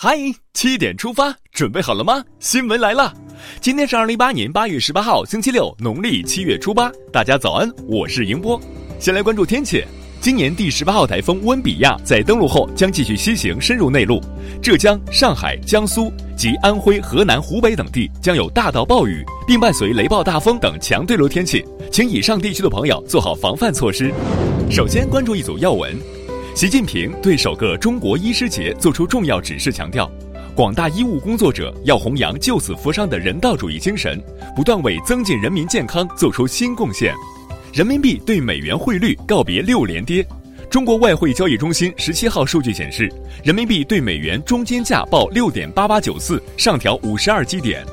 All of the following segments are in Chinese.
嗨，七点出发，准备好了吗？新闻来了，今天是二零一八年八月十八号，星期六，农历七月初八。大家早安，我是迎波。先来关注天气，今年第十八号台风温比亚在登陆后将继续西行，深入内陆，浙江、上海、江苏及安徽、河南、湖北等地将有大到暴雨，并伴随雷暴大风等强对流天气，请以上地区的朋友做好防范措施。首先关注一组要闻。习近平对首个中国医师节作出重要指示，强调，广大医务工作者要弘扬救死扶伤的人道主义精神，不断为增进人民健康做出新贡献。人民币对美元汇率告别六连跌。中国外汇交易中心十七号数据显示，人民币对美元中间价报六点八八九四，上调五十二基点。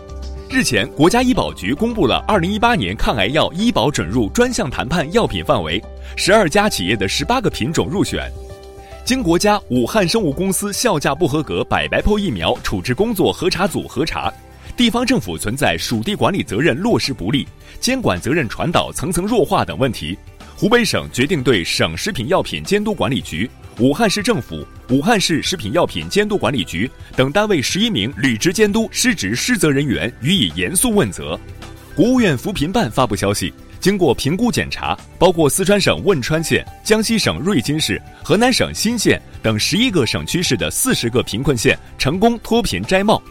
日前，国家医保局公布了二零一八年抗癌药医保准入专项谈判药品范围，十二家企业的十八个品种入选。经国家武汉生物公司效价不合格百白破疫苗处置工作核查组核查，地方政府存在属地管理责任落实不力、监管责任传导层层弱化等问题。湖北省决定对省食品药品监督管理局、武汉市政府、武汉市食品药品监督管理局等单位十一名履职监督失职失责人员予以严肃问责。国务院扶贫办发布消息。经过评估检查，包括四川省汶川县、江西省瑞金市、河南省新县等十一个省区市的四十个贫困县成功脱贫摘帽，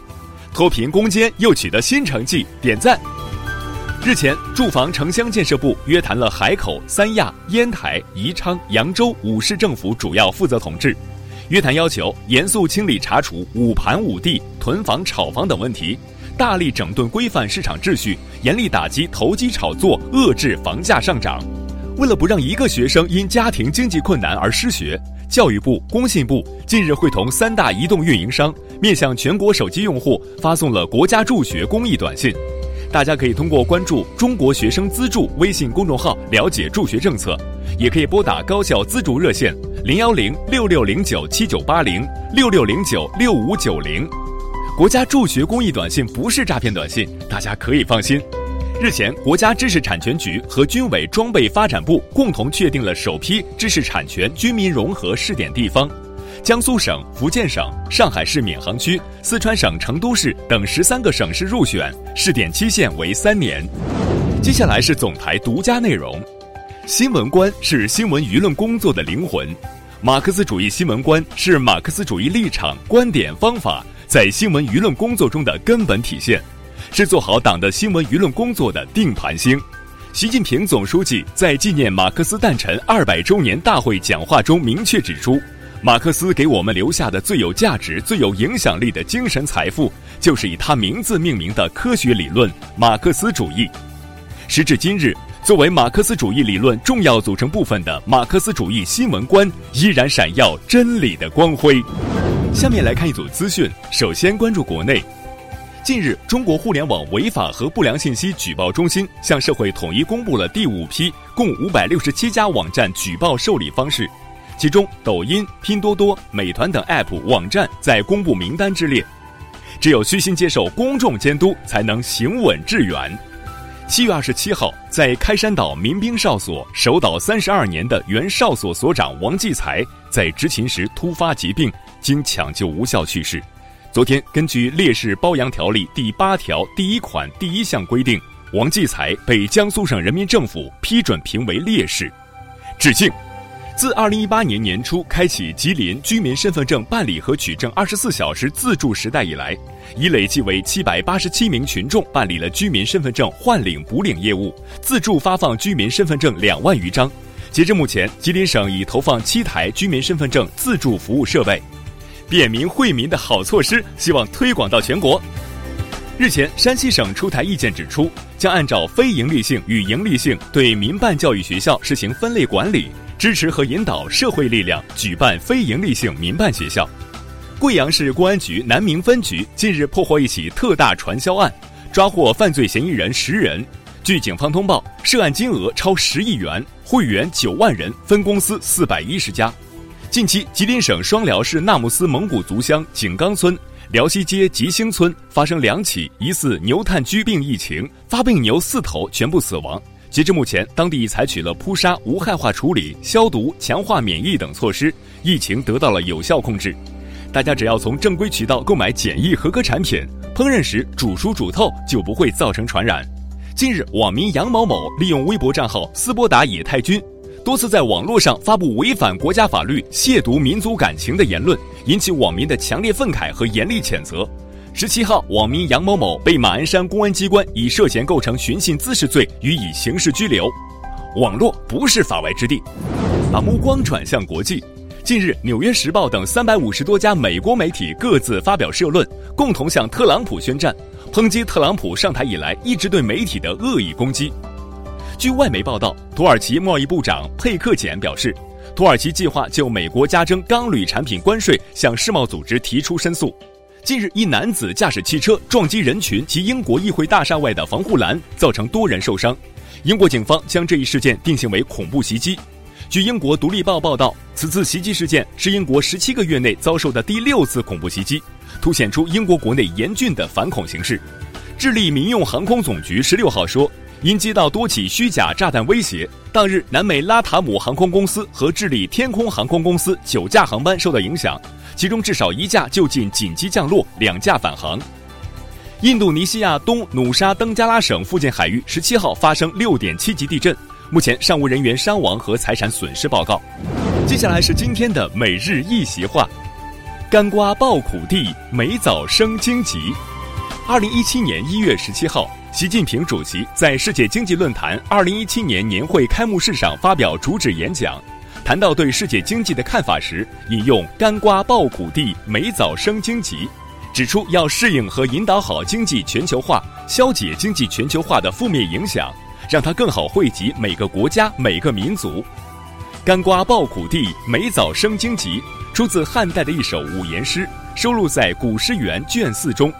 脱贫攻坚又取得新成绩，点赞。日前，住房城乡建设部约谈了海口、三亚、烟台、宜昌、扬州五市政府主要负责同志，约谈要求严肃清理查处五盘五地、囤房炒房等问题。大力整顿规范市场秩序，严厉打击投机炒作，遏制房价上涨。为了不让一个学生因家庭经济困难而失学，教育部、工信部近日会同三大移动运营商，面向全国手机用户发送了国家助学公益短信。大家可以通过关注“中国学生资助”微信公众号了解助学政策，也可以拨打高校资助热线零幺零六六零九七九八零六六零九六五九零。国家助学公益短信不是诈骗短信，大家可以放心。日前，国家知识产权局和军委装备发展部共同确定了首批知识产权军民融合试点地方，江苏省、福建省、上海市闵行区、四川省成都市等十三个省市入选，试点期限为三年。接下来是总台独家内容：新闻观是新闻舆论工作的灵魂，马克思主义新闻观是马克思主义立场、观点、方法。在新闻舆论工作中的根本体现，是做好党的新闻舆论工作的定盘星。习近平总书记在纪念马克思诞辰二百周年大会讲话中明确指出，马克思给我们留下的最有价值、最有影响力的精神财富，就是以他名字命名的科学理论——马克思主义。时至今日，作为马克思主义理论重要组成部分的马克思主义新闻观，依然闪耀真理的光辉。下面来看一组资讯。首先关注国内。近日，中国互联网违法和不良信息举报中心向社会统一公布了第五批共五百六十七家网站举报受理方式，其中抖音、拼多多、美团等 App 网站在公布名单之列。只有虚心接受公众监督，才能行稳致远。七月二十七号，在开山岛民兵哨所守岛三十二年的原哨所所长王继才，在执勤时突发疾病。经抢救无效去世。昨天，根据烈士褒扬条例第八条第一款第一项规定，王继才被江苏省人民政府批准评为烈士。致敬。自二零一八年年初开启吉林居民身份证办理和取证二十四小时自助时代以来，已累计为七百八十七名群众办理了居民身份证换领补领业务，自助发放居民身份证两万余张。截至目前，吉林省已投放七台居民身份证自助服务设备。便民惠民的好措施，希望推广到全国。日前，山西省出台意见指出，将按照非营利性与盈利性对民办教育学校实行分类管理，支持和引导社会力量举办非营利性民办学校。贵阳市公安局南明分局近日破获一起特大传销案，抓获犯罪嫌疑人十人。据警方通报，涉案金额超十亿元，会员九万人，分公司四百一十家。近期，吉林省双辽市纳木斯蒙古族乡井冈村、辽西街吉兴村发生两起疑似牛炭疽病疫情，发病牛四头全部死亡。截至目前，当地已采取了扑杀、无害化处理、消毒、强化免疫等措施，疫情得到了有效控制。大家只要从正规渠道购买检疫合格产品，烹饪时煮熟煮透就不会造成传染。近日，网民杨某某利用微博账号“斯波达野太君”，多次在网络上发布违反国家法律、亵渎民族感情的言论，引起网民的强烈愤慨和严厉谴责。十七号，网民杨某某被马鞍山公安机关以涉嫌构成寻衅滋事罪予以刑事拘留。网络不是法外之地，把目光转向国际。近日，《纽约时报》等三百五十多家美国媒体各自发表社论，共同向特朗普宣战，抨击特朗普上台以来一直对媒体的恶意攻击。据外媒报道，土耳其贸易部长佩克简表示，土耳其计划就美国加征钢铝产品关税向世贸组织提出申诉。近日，一男子驾驶汽车撞击人群及英国议会大厦外的防护栏，造成多人受伤。英国警方将这一事件定性为恐怖袭击。据英国《独立报》报道，此次袭击事件是英国十七个月内遭受的第六次恐怖袭击，凸显出英国国内严峻的反恐形势。智利民用航空总局十六号说，因接到多起虚假炸弹威胁，当日南美拉塔姆航空公司和智利天空航空公司九架航班受到影响。其中至少一架就近紧急降落，两架返航。印度尼西亚东努沙登加拉省附近海域十七号发生六点七级地震，目前尚无人员伤亡和财产损失报告。接下来是今天的每日一席话：干瓜爆苦地，美枣生荆棘。二零一七年一月十七号，习近平主席在世界经济论坛二零一七年年会开幕式上发表主旨演讲。谈到对世界经济的看法时，引用“干瓜爆谷地，美枣生荆棘”，指出要适应和引导好经济全球化，消解经济全球化的负面影响，让它更好惠及每个国家、每个民族。“干瓜爆谷地，美枣生荆棘”出自汉代的一首五言诗，收录在《古诗源》卷四中，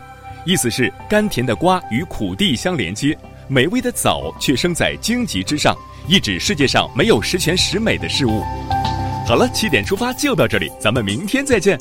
意思是甘甜的瓜与苦地相连接，美味的枣却生在荆棘之上。意指世界上没有十全十美的事物。好了，七点出发就到这里，咱们明天再见。